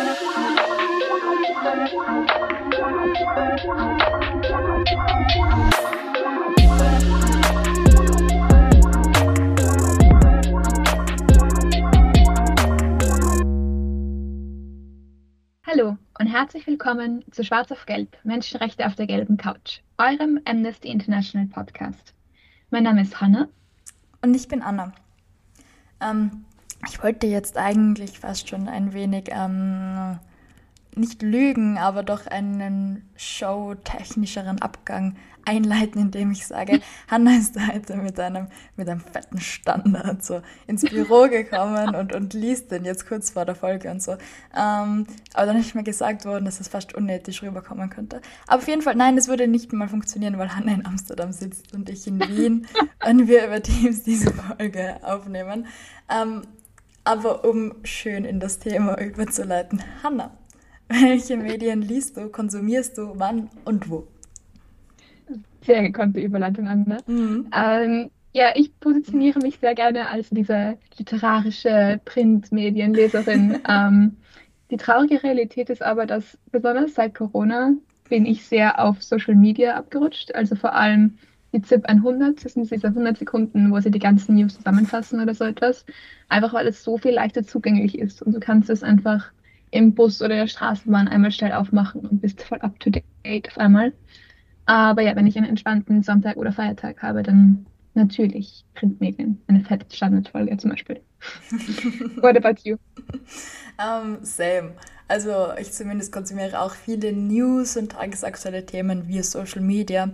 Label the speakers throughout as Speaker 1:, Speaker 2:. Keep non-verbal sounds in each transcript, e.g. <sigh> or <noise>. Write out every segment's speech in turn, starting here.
Speaker 1: Hallo und herzlich willkommen zu Schwarz auf Gelb, Menschenrechte auf der gelben Couch, eurem Amnesty International Podcast. Mein Name ist Hanna.
Speaker 2: Und ich bin Anna. Ähm, ich wollte jetzt eigentlich fast schon ein wenig ähm, nicht lügen, aber doch einen showtechnischeren Abgang einleiten, indem ich sage, <laughs> Hanna ist heute mit einem, mit einem fetten Standard so ins Büro gekommen und, und liest den jetzt kurz vor der Folge und so. Ähm, aber dann ist mir gesagt worden, dass es fast unethisch rüberkommen könnte. Aber auf jeden Fall, nein, das würde nicht mal funktionieren, weil Hanna in Amsterdam sitzt und ich in Wien <laughs> und wir über Teams diese Folge aufnehmen. Ähm, aber um schön in das Thema überzuleiten, Hanna, <laughs> welche Medien liest du, konsumierst du, wann und wo?
Speaker 1: Sehr gekonnte Überleitung an. Ne? Mhm. Ähm, ja, ich positioniere mich sehr gerne als diese literarische Printmedienleserin. <laughs> ähm, die traurige Realität ist aber, dass besonders seit Corona bin ich sehr auf Social Media abgerutscht. Also vor allem die ZIP 100, das sind diese 100 Sekunden, wo sie die ganzen News zusammenfassen oder so etwas. Einfach weil es so viel leichter zugänglich ist und du kannst es einfach im Bus oder der Straßenbahn einmal schnell aufmachen und bist voll up to date auf einmal. Aber ja, wenn ich einen entspannten Sonntag oder Feiertag habe, dann natürlich Printmedien. Eine fette Standardfolge zum Beispiel. What about you?
Speaker 2: Um, same. Also ich zumindest konsumiere auch viele News und tagesaktuelle Themen via Social Media.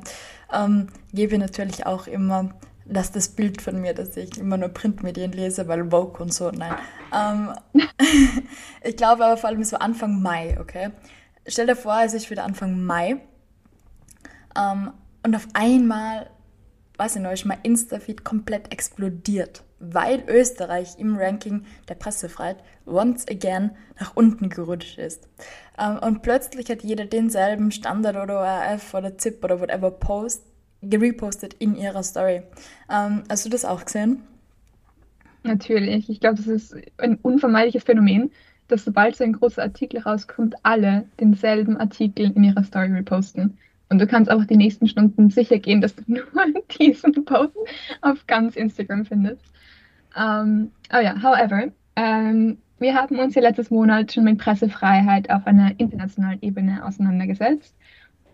Speaker 2: Um, gebe natürlich auch immer dass das Bild von mir, dass ich immer nur Printmedien lese, weil Vogue und so, nein. Ähm, <laughs> ich glaube aber vor allem so Anfang Mai, okay? Stell dir vor, es ist wieder Anfang Mai ähm, und auf einmal, weiß ich noch, ist mein Insta-Feed komplett explodiert, weil Österreich im Ranking der Pressefreiheit once again nach unten gerutscht ist. Ähm, und plötzlich hat jeder denselben Standard oder ORF oder ZIP oder whatever Post gerepostet in ihrer Story. Ähm, hast du das auch gesehen?
Speaker 1: Natürlich. Ich glaube, das ist ein unvermeidliches Phänomen, dass sobald so ein großer Artikel rauskommt, alle denselben Artikel in ihrer Story reposten. Und du kannst auch die nächsten Stunden sicher gehen, dass du <laughs> nur diesen Post auf ganz Instagram findest. Um, ähm, oh ja, however, um, wir haben uns ja letztes Monat schon mit Pressefreiheit auf einer internationalen Ebene auseinandergesetzt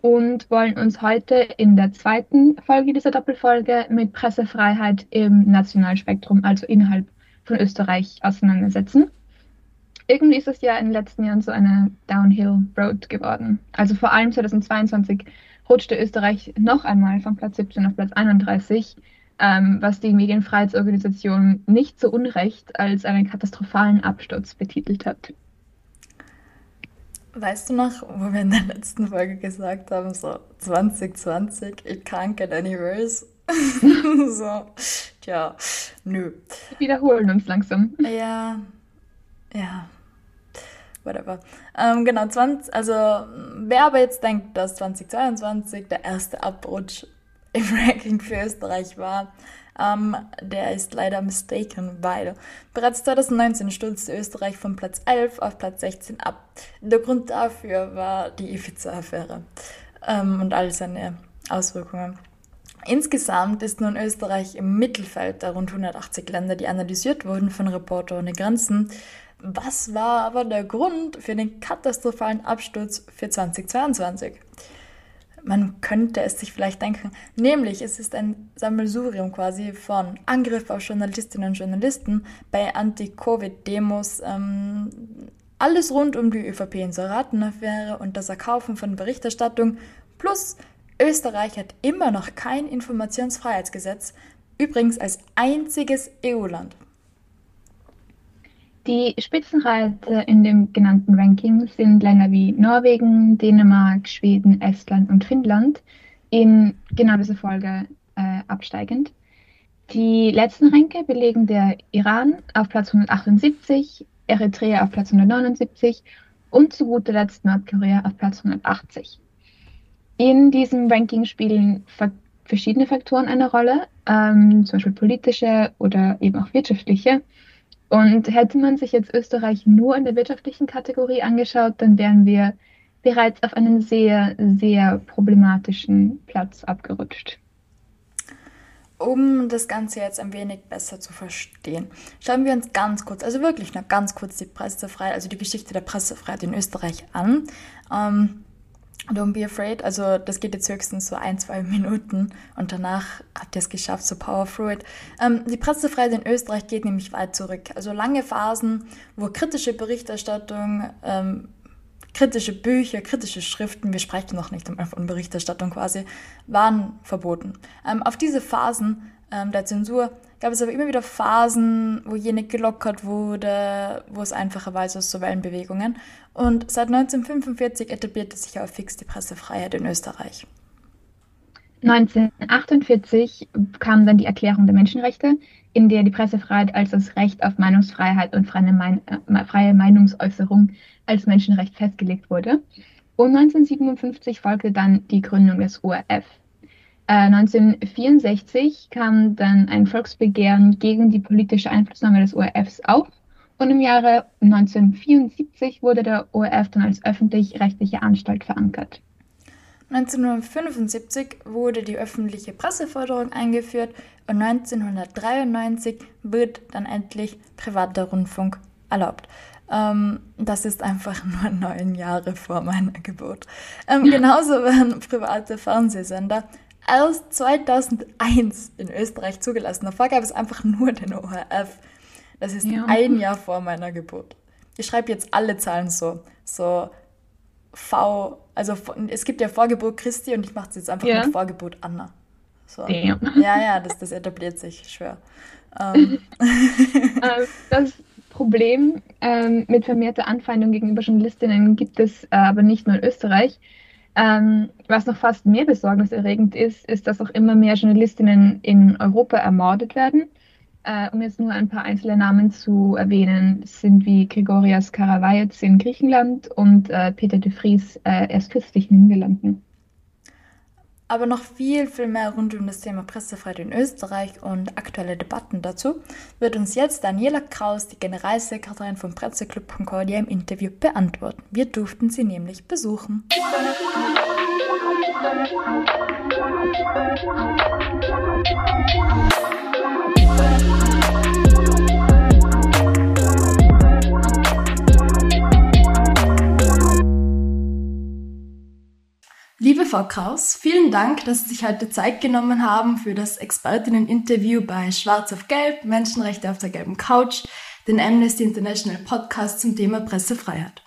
Speaker 1: und wollen uns heute in der zweiten Folge dieser Doppelfolge mit Pressefreiheit im Nationalspektrum, also innerhalb von Österreich, auseinandersetzen. Irgendwie ist es ja in den letzten Jahren so eine Downhill Road geworden. Also vor allem 2022 rutschte Österreich noch einmal von Platz 17 auf Platz 31, ähm, was die Medienfreiheitsorganisation nicht so unrecht als einen katastrophalen Absturz betitelt hat.
Speaker 2: Weißt du noch, wo wir in der letzten Folge gesagt haben, so 2020, it can't get any worse? <laughs> so, tja, nö.
Speaker 1: Wir wiederholen uns langsam.
Speaker 2: Ja, ja, whatever. Ähm, genau, 20, also wer aber jetzt denkt, dass 2022 der erste Abrutsch im Ranking für Österreich war, ähm, der ist leider mistaken, weil bereits 2019 stürzte Österreich von Platz 11 auf Platz 16 ab. Der Grund dafür war die Ifiza-Affäre ähm, und all seine Auswirkungen. Insgesamt ist nun Österreich im Mittelfeld der rund 180 Länder, die analysiert wurden von Reporter ohne Grenzen. Was war aber der Grund für den katastrophalen Absturz für 2022? Man könnte es sich vielleicht denken. Nämlich, es ist ein Sammelsurium quasi von Angriff auf Journalistinnen und Journalisten bei Anti-Covid-Demos, ähm, alles rund um die ÖVP-Inseratenaffäre und das Erkaufen von Berichterstattung, plus Österreich hat immer noch kein Informationsfreiheitsgesetz, übrigens als einziges EU-Land.
Speaker 1: Die Spitzenreiter in dem genannten Ranking sind Länder wie Norwegen, Dänemark, Schweden, Estland und Finnland in genau dieser Folge äh, absteigend. Die letzten Ränke belegen der Iran auf Platz 178, Eritrea auf Platz 179 und zu guter Letzt Nordkorea auf Platz 180. In diesem Ranking spielen verschiedene Faktoren eine Rolle, ähm, zum Beispiel politische oder eben auch wirtschaftliche. Und hätte man sich jetzt Österreich nur in der wirtschaftlichen Kategorie angeschaut, dann wären wir bereits auf einen sehr, sehr problematischen Platz abgerutscht.
Speaker 3: Um das Ganze jetzt ein wenig besser zu verstehen, schauen wir uns ganz kurz, also wirklich noch ganz kurz die Pressefreiheit, also die Geschichte der Pressefreiheit in Österreich an. Ähm, Don't be afraid. Also das geht jetzt höchstens so ein, zwei <laughs> Minuten und danach habt ihr es geschafft, so power through it. Ähm, die Pressefreiheit in Österreich geht nämlich weit zurück. Also lange Phasen, wo kritische Berichterstattung, ähm, kritische Bücher, kritische Schriften, wir sprechen noch nicht von Berichterstattung quasi, waren verboten. Ähm, auf diese Phasen ähm, der Zensur gab es aber immer wieder Phasen, wo jene gelockert wurde, wo es einfacher war, also so Wellenbewegungen. Und seit 1945 etablierte sich auch fix die Pressefreiheit in Österreich.
Speaker 1: 1948 kam dann die Erklärung der Menschenrechte, in der die Pressefreiheit als das Recht auf Meinungsfreiheit und freie, Mein äh, freie Meinungsäußerung als Menschenrecht festgelegt wurde. Und 1957 folgte dann die Gründung des ORF. Äh, 1964 kam dann ein Volksbegehren gegen die politische Einflussnahme des ORFs auf und im Jahre 1974 wurde der ORF dann als öffentlich-rechtliche Anstalt verankert.
Speaker 3: 1975 wurde die öffentliche Presseförderung eingeführt und 1993 wird dann endlich privater Rundfunk erlaubt. Ähm, das ist einfach <laughs> nur neun Jahre vor meiner Geburt. Ähm, genauso werden private Fernsehsender erst 2001 in Österreich zugelassen. Davor gab es einfach nur den ORF. Das ist ja. ein Jahr vor meiner Geburt. Ich schreibe jetzt alle Zahlen so. So V, also es gibt ja Vorgeburt Christi und ich mache es jetzt einfach ja. mit Vorgeburt Anna. So. Ja, ja, das, das etabliert sich, schwer. Ähm. <laughs>
Speaker 1: Äh, das Problem ähm, mit vermehrter Anfeindung gegenüber Journalistinnen gibt es äh, aber nicht nur in Österreich. Ähm, was noch fast mehr besorgniserregend ist, ist, dass auch immer mehr Journalistinnen in Europa ermordet werden. Äh, um jetzt nur ein paar einzelne Namen zu erwähnen, sind wie Gregorias Karavajets in Griechenland und äh, Peter de Vries äh, erst kürzlich in den Niederlanden.
Speaker 3: Aber noch viel, viel mehr rund um das Thema Pressefreiheit in Österreich und aktuelle Debatten dazu wird uns jetzt Daniela Kraus, die Generalsekretärin vom Presseclub Concordia, im Interview beantworten. Wir durften sie nämlich besuchen. Liebe Frau Kraus, vielen Dank, dass Sie sich heute Zeit genommen haben für das Expertinnen-Interview bei Schwarz auf Gelb, Menschenrechte auf der gelben Couch, den Amnesty International Podcast zum Thema Pressefreiheit.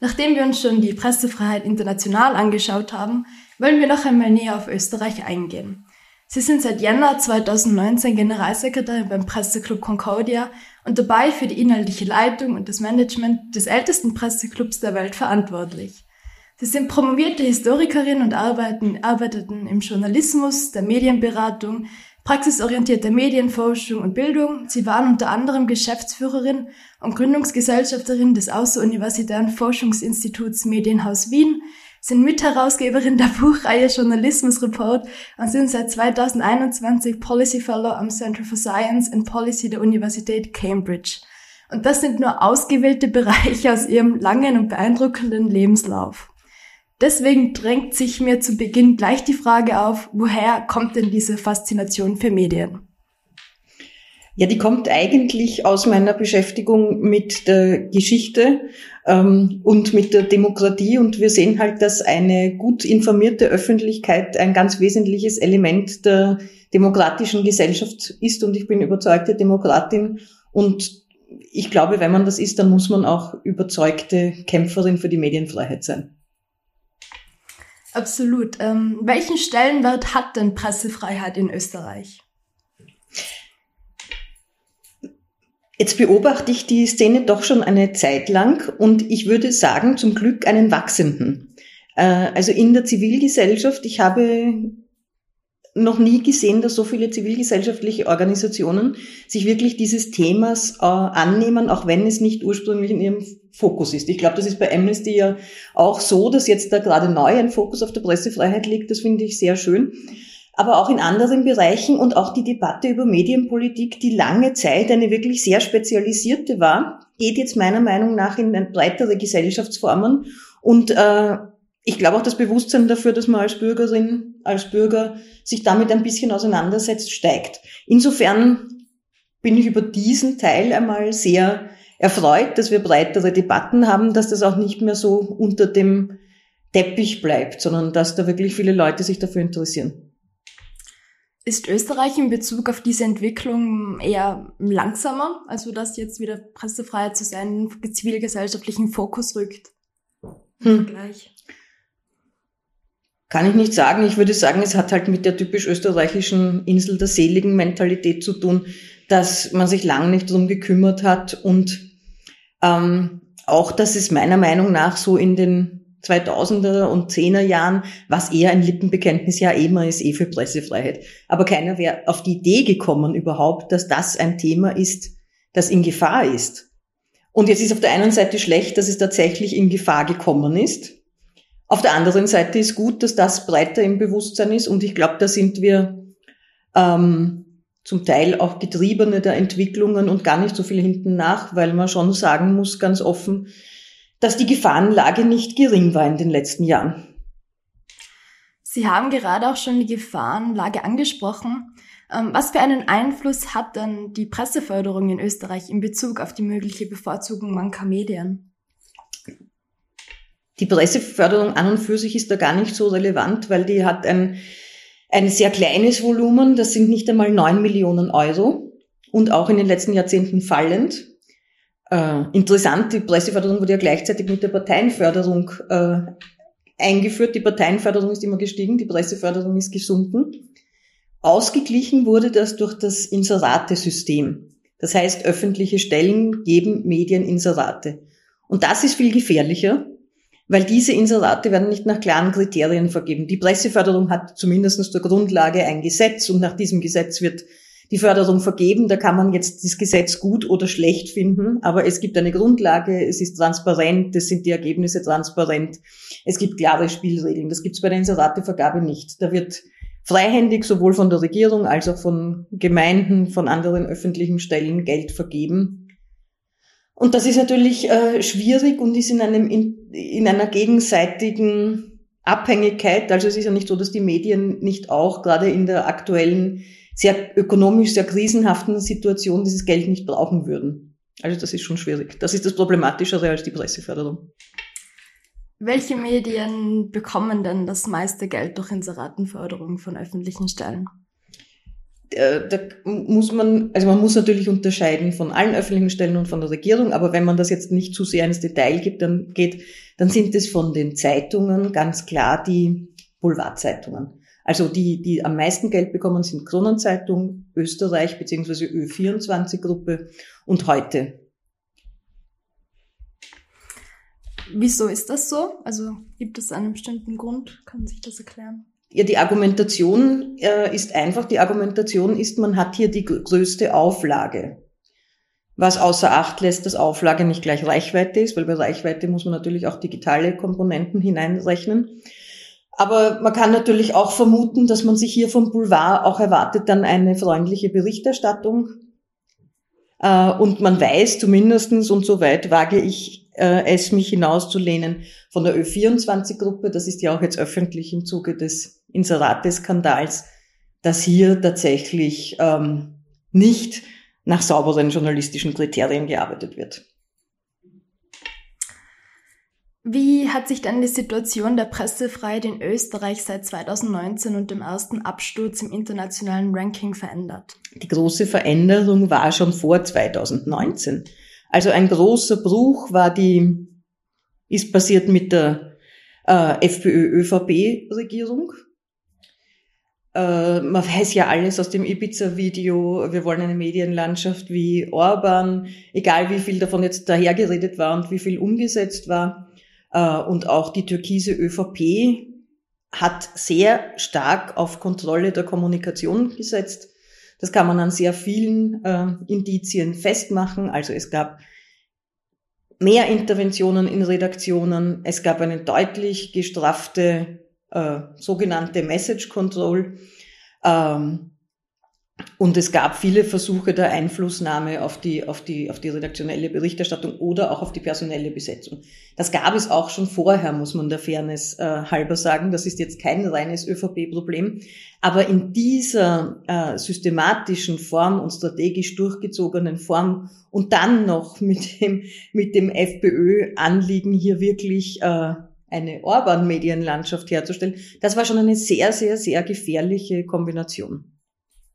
Speaker 3: Nachdem wir uns schon die Pressefreiheit international angeschaut haben, wollen wir noch einmal näher auf Österreich eingehen. Sie sind seit Jänner 2019 Generalsekretärin beim Presseclub Concordia und dabei für die inhaltliche Leitung und das Management des ältesten Presseclubs der Welt verantwortlich. Sie sind promovierte Historikerin und arbeiten, arbeiteten im Journalismus, der Medienberatung, praxisorientierte Medienforschung und Bildung. Sie waren unter anderem Geschäftsführerin und Gründungsgesellschafterin des Außeruniversitären Forschungsinstituts Medienhaus Wien, sind Mitherausgeberin der Buchreihe Journalismus Report und sind seit 2021 Policy Fellow am Center for Science and Policy der Universität Cambridge. Und das sind nur ausgewählte Bereiche aus ihrem langen und beeindruckenden Lebenslauf. Deswegen drängt sich mir zu Beginn gleich die Frage auf, woher kommt denn diese Faszination für Medien?
Speaker 4: Ja, die kommt eigentlich aus meiner Beschäftigung mit der Geschichte ähm, und mit der Demokratie. Und wir sehen halt, dass eine gut informierte Öffentlichkeit ein ganz wesentliches Element der demokratischen Gesellschaft ist. Und ich bin überzeugte Demokratin. Und ich glaube, wenn man das ist, dann muss man auch überzeugte Kämpferin für die Medienfreiheit sein.
Speaker 3: Absolut. Ähm, welchen Stellenwert hat denn Pressefreiheit in Österreich?
Speaker 4: Jetzt beobachte ich die Szene doch schon eine Zeit lang und ich würde sagen, zum Glück einen wachsenden. Äh, also in der Zivilgesellschaft, ich habe noch nie gesehen, dass so viele zivilgesellschaftliche Organisationen sich wirklich dieses Themas äh, annehmen, auch wenn es nicht ursprünglich in ihrem Fokus ist. Ich glaube, das ist bei Amnesty ja auch so, dass jetzt da gerade neu ein Fokus auf der Pressefreiheit liegt. Das finde ich sehr schön. aber auch in anderen Bereichen und auch die Debatte über Medienpolitik, die lange Zeit eine wirklich sehr spezialisierte war, geht jetzt meiner Meinung nach in breitere Gesellschaftsformen und äh, ich glaube auch das Bewusstsein dafür, dass man als Bürgerin, als Bürger sich damit ein bisschen auseinandersetzt, steigt. Insofern bin ich über diesen Teil einmal sehr erfreut, dass wir breitere Debatten haben, dass das auch nicht mehr so unter dem Teppich bleibt, sondern dass da wirklich viele Leute sich dafür interessieren.
Speaker 3: Ist Österreich in Bezug auf diese Entwicklung eher langsamer, also dass jetzt wieder Pressefreiheit zu seinem zivilgesellschaftlichen Fokus rückt?
Speaker 4: Hm. Vergleich. Kann ich nicht sagen. Ich würde sagen, es hat halt mit der typisch österreichischen Insel der seligen Mentalität zu tun, dass man sich lang nicht drum gekümmert hat und ähm, auch, dass es meiner Meinung nach so in den 2000er und 10er Jahren, was eher ein Lippenbekenntnis ja immer ist, eh für Pressefreiheit. Aber keiner wäre auf die Idee gekommen überhaupt, dass das ein Thema ist, das in Gefahr ist. Und jetzt ist auf der einen Seite schlecht, dass es tatsächlich in Gefahr gekommen ist. Auf der anderen Seite ist gut, dass das breiter im Bewusstsein ist und ich glaube, da sind wir ähm, zum Teil auch Getriebene der Entwicklungen und gar nicht so viel hinten nach, weil man schon sagen muss, ganz offen, dass die Gefahrenlage nicht gering war in den letzten Jahren.
Speaker 3: Sie haben gerade auch schon die Gefahrenlage angesprochen. Ähm, was für einen Einfluss hat denn die Presseförderung in Österreich in Bezug auf die mögliche Bevorzugung mancher Medien?
Speaker 4: Die Presseförderung an und für sich ist da gar nicht so relevant, weil die hat ein, ein sehr kleines Volumen. Das sind nicht einmal neun Millionen Euro und auch in den letzten Jahrzehnten fallend. Äh, interessant, die Presseförderung wurde ja gleichzeitig mit der Parteienförderung äh, eingeführt. Die Parteienförderung ist immer gestiegen, die Presseförderung ist gesunken. Ausgeglichen wurde das durch das Inserate-System. Das heißt, öffentliche Stellen geben Medien Inserate. Und das ist viel gefährlicher, weil diese Inserate werden nicht nach klaren Kriterien vergeben. Die Presseförderung hat zumindest zur Grundlage ein Gesetz und nach diesem Gesetz wird die Förderung vergeben. Da kann man jetzt das Gesetz gut oder schlecht finden, aber es gibt eine Grundlage, es ist transparent, es sind die Ergebnisse transparent, es gibt klare Spielregeln. Das gibt es bei der Inseratevergabe nicht. Da wird freihändig sowohl von der Regierung als auch von Gemeinden, von anderen öffentlichen Stellen Geld vergeben. Und das ist natürlich äh, schwierig und ist in, einem, in, in einer gegenseitigen Abhängigkeit. Also es ist ja nicht so, dass die Medien nicht auch gerade in der aktuellen, sehr ökonomisch sehr krisenhaften Situation dieses Geld nicht brauchen würden. Also das ist schon schwierig. Das ist das Problematischere als die Presseförderung.
Speaker 3: Welche Medien bekommen denn das meiste Geld durch Inseratenförderung von öffentlichen Stellen?
Speaker 4: Äh, da muss man, also man muss natürlich unterscheiden von allen öffentlichen Stellen und von der Regierung, aber wenn man das jetzt nicht zu sehr ins Detail gibt, dann geht, dann sind es von den Zeitungen ganz klar die Boulevardzeitungen. Also die, die am meisten Geld bekommen, sind Kronenzeitung, Österreich beziehungsweise Ö24-Gruppe und heute.
Speaker 3: Wieso ist das so? Also gibt es einen bestimmten Grund? Kann sich das erklären?
Speaker 4: Ja, die Argumentation äh, ist einfach, die Argumentation ist, man hat hier die größte Auflage. Was außer Acht lässt, dass Auflage nicht gleich Reichweite ist, weil bei Reichweite muss man natürlich auch digitale Komponenten hineinrechnen. Aber man kann natürlich auch vermuten, dass man sich hier vom Boulevard auch erwartet dann eine freundliche Berichterstattung. Äh, und man weiß zumindestens und so weit wage ich äh, es, mich hinauszulehnen, von der Ö24-Gruppe, das ist ja auch jetzt öffentlich im Zuge des Inserate-Skandals, dass hier tatsächlich ähm, nicht nach sauberen journalistischen Kriterien gearbeitet wird.
Speaker 3: Wie hat sich dann die Situation der Pressefreiheit in Österreich seit 2019 und dem ersten Absturz im internationalen Ranking verändert?
Speaker 4: Die große Veränderung war schon vor 2019. Also ein großer Bruch war die, ist passiert mit der äh, FPÖ-ÖVP-Regierung. Äh, man weiß ja alles aus dem Ibiza-Video. Wir wollen eine Medienlandschaft wie Orban, egal wie viel davon jetzt dahergeredet war und wie viel umgesetzt war. Äh, und auch die türkise ÖVP hat sehr stark auf Kontrolle der Kommunikation gesetzt. Das kann man an sehr vielen äh, Indizien festmachen. Also es gab mehr Interventionen in Redaktionen. Es gab eine deutlich gestraffte äh, sogenannte Message Control. Ähm, und es gab viele Versuche der Einflussnahme auf die, auf die, auf die redaktionelle Berichterstattung oder auch auf die personelle Besetzung. Das gab es auch schon vorher, muss man der Fairness äh, halber sagen. Das ist jetzt kein reines ÖVP-Problem. Aber in dieser äh, systematischen Form und strategisch durchgezogenen Form und dann noch mit dem, mit dem FPÖ-Anliegen hier wirklich äh, eine Orban-Medienlandschaft herzustellen, das war schon eine sehr, sehr, sehr gefährliche Kombination.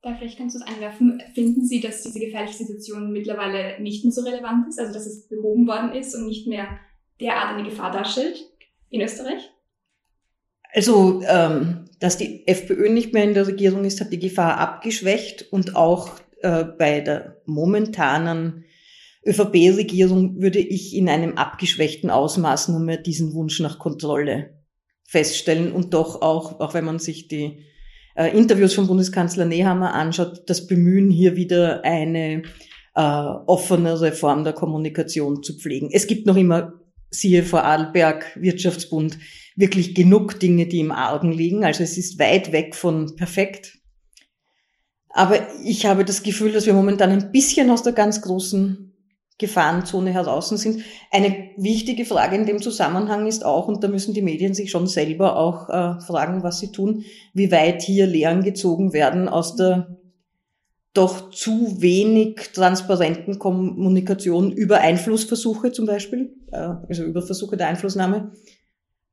Speaker 5: Da vielleicht kannst du es einwerfen. Finden Sie, dass diese gefährliche Situation mittlerweile nicht mehr so relevant ist, also dass es behoben worden ist und nicht mehr derart eine Gefahr darstellt in Österreich?
Speaker 4: Also, ähm, dass die FPÖ nicht mehr in der Regierung ist, hat die Gefahr abgeschwächt und auch äh, bei der momentanen ÖVP-Regierung würde ich in einem abgeschwächten Ausmaß nur mehr diesen Wunsch nach Kontrolle feststellen und doch auch, auch wenn man sich die äh, Interviews von Bundeskanzler Nehammer anschaut, das Bemühen hier wieder eine äh, offenere Form der Kommunikation zu pflegen. Es gibt noch immer, siehe vor Adelberg, Wirtschaftsbund, wirklich genug Dinge, die im Argen liegen. Also es ist weit weg von perfekt. Aber ich habe das Gefühl, dass wir momentan ein bisschen aus der ganz großen Gefahrenzone heraus sind. Eine wichtige Frage in dem Zusammenhang ist auch, und da müssen die Medien sich schon selber auch äh, fragen, was sie tun, wie weit hier Lehren gezogen werden aus der doch zu wenig transparenten Kommunikation über Einflussversuche zum Beispiel, äh, also über Versuche der Einflussnahme,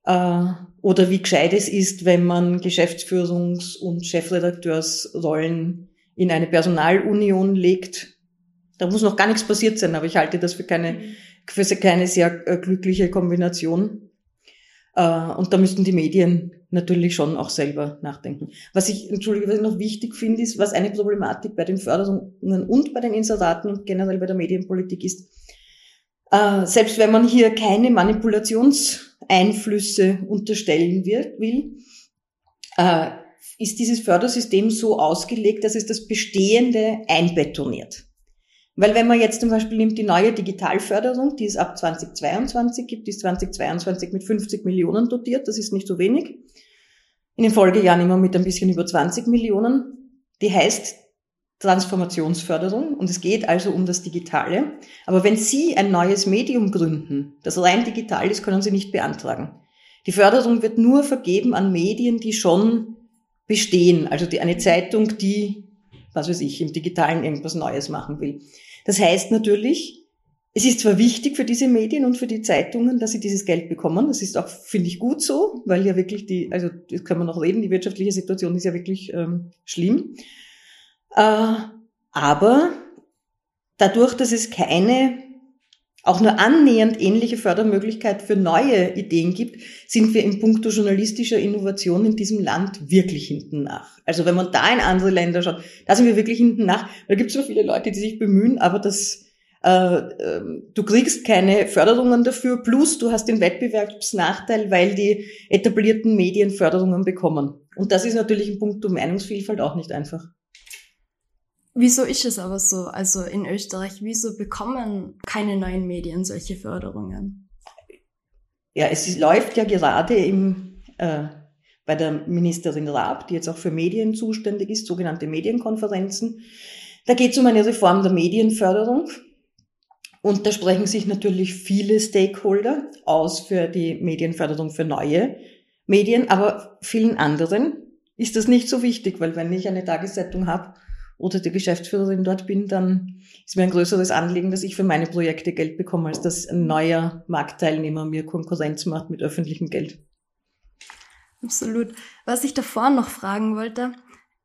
Speaker 4: äh, oder wie gescheit es ist, wenn man Geschäftsführungs- und Chefredakteursrollen in eine Personalunion legt, da muss noch gar nichts passiert sein, aber ich halte das für keine, für keine sehr äh, glückliche Kombination. Äh, und da müssten die Medien natürlich schon auch selber nachdenken. Was ich, entschuldige, was ich noch wichtig finde, ist, was eine Problematik bei den Förderungen und bei den Inseraten und generell bei der Medienpolitik ist, äh, selbst wenn man hier keine Manipulationseinflüsse unterstellen wird, will, ist dieses Fördersystem so ausgelegt, dass es das Bestehende einbetoniert. Weil wenn man jetzt zum Beispiel nimmt die neue Digitalförderung, die es ab 2022 gibt, die ist 2022 mit 50 Millionen dotiert, das ist nicht so wenig. In den Folgejahren immer mit ein bisschen über 20 Millionen. Die heißt Transformationsförderung und es geht also um das Digitale. Aber wenn Sie ein neues Medium gründen, das rein digital ist, können Sie nicht beantragen. Die Förderung wird nur vergeben an Medien, die schon bestehen, also die, eine Zeitung, die was weiß ich, im Digitalen irgendwas Neues machen will. Das heißt natürlich, es ist zwar wichtig für diese Medien und für die Zeitungen, dass sie dieses Geld bekommen. Das ist auch, finde ich, gut so, weil ja wirklich die, also das können wir noch reden, die wirtschaftliche Situation ist ja wirklich ähm, schlimm. Äh, aber dadurch, dass es keine auch nur annähernd ähnliche Fördermöglichkeit für neue Ideen gibt, sind wir im Punkto journalistischer Innovation in diesem Land wirklich hinten nach. Also wenn man da in andere Länder schaut, da sind wir wirklich hinten nach. Da gibt es so viele Leute, die sich bemühen, aber das, äh, äh, du kriegst keine Förderungen dafür, plus du hast den Wettbewerbsnachteil, weil die etablierten Medien Förderungen bekommen. Und das ist natürlich im Punkto Meinungsvielfalt auch nicht einfach.
Speaker 3: Wieso ist es aber so? Also in Österreich, wieso bekommen keine neuen Medien solche Förderungen?
Speaker 4: Ja, es läuft ja gerade im, äh, bei der Ministerin Raab, die jetzt auch für Medien zuständig ist, sogenannte Medienkonferenzen. Da geht es um eine Reform der Medienförderung. Und da sprechen sich natürlich viele Stakeholder aus für die Medienförderung für neue Medien, aber vielen anderen ist das nicht so wichtig, weil wenn ich eine Tageszeitung habe, oder die Geschäftsführerin dort bin, dann ist mir ein größeres Anliegen, dass ich für meine Projekte Geld bekomme, als dass ein neuer Marktteilnehmer mir Konkurrenz macht mit öffentlichem Geld.
Speaker 3: Absolut. Was ich davor noch fragen wollte,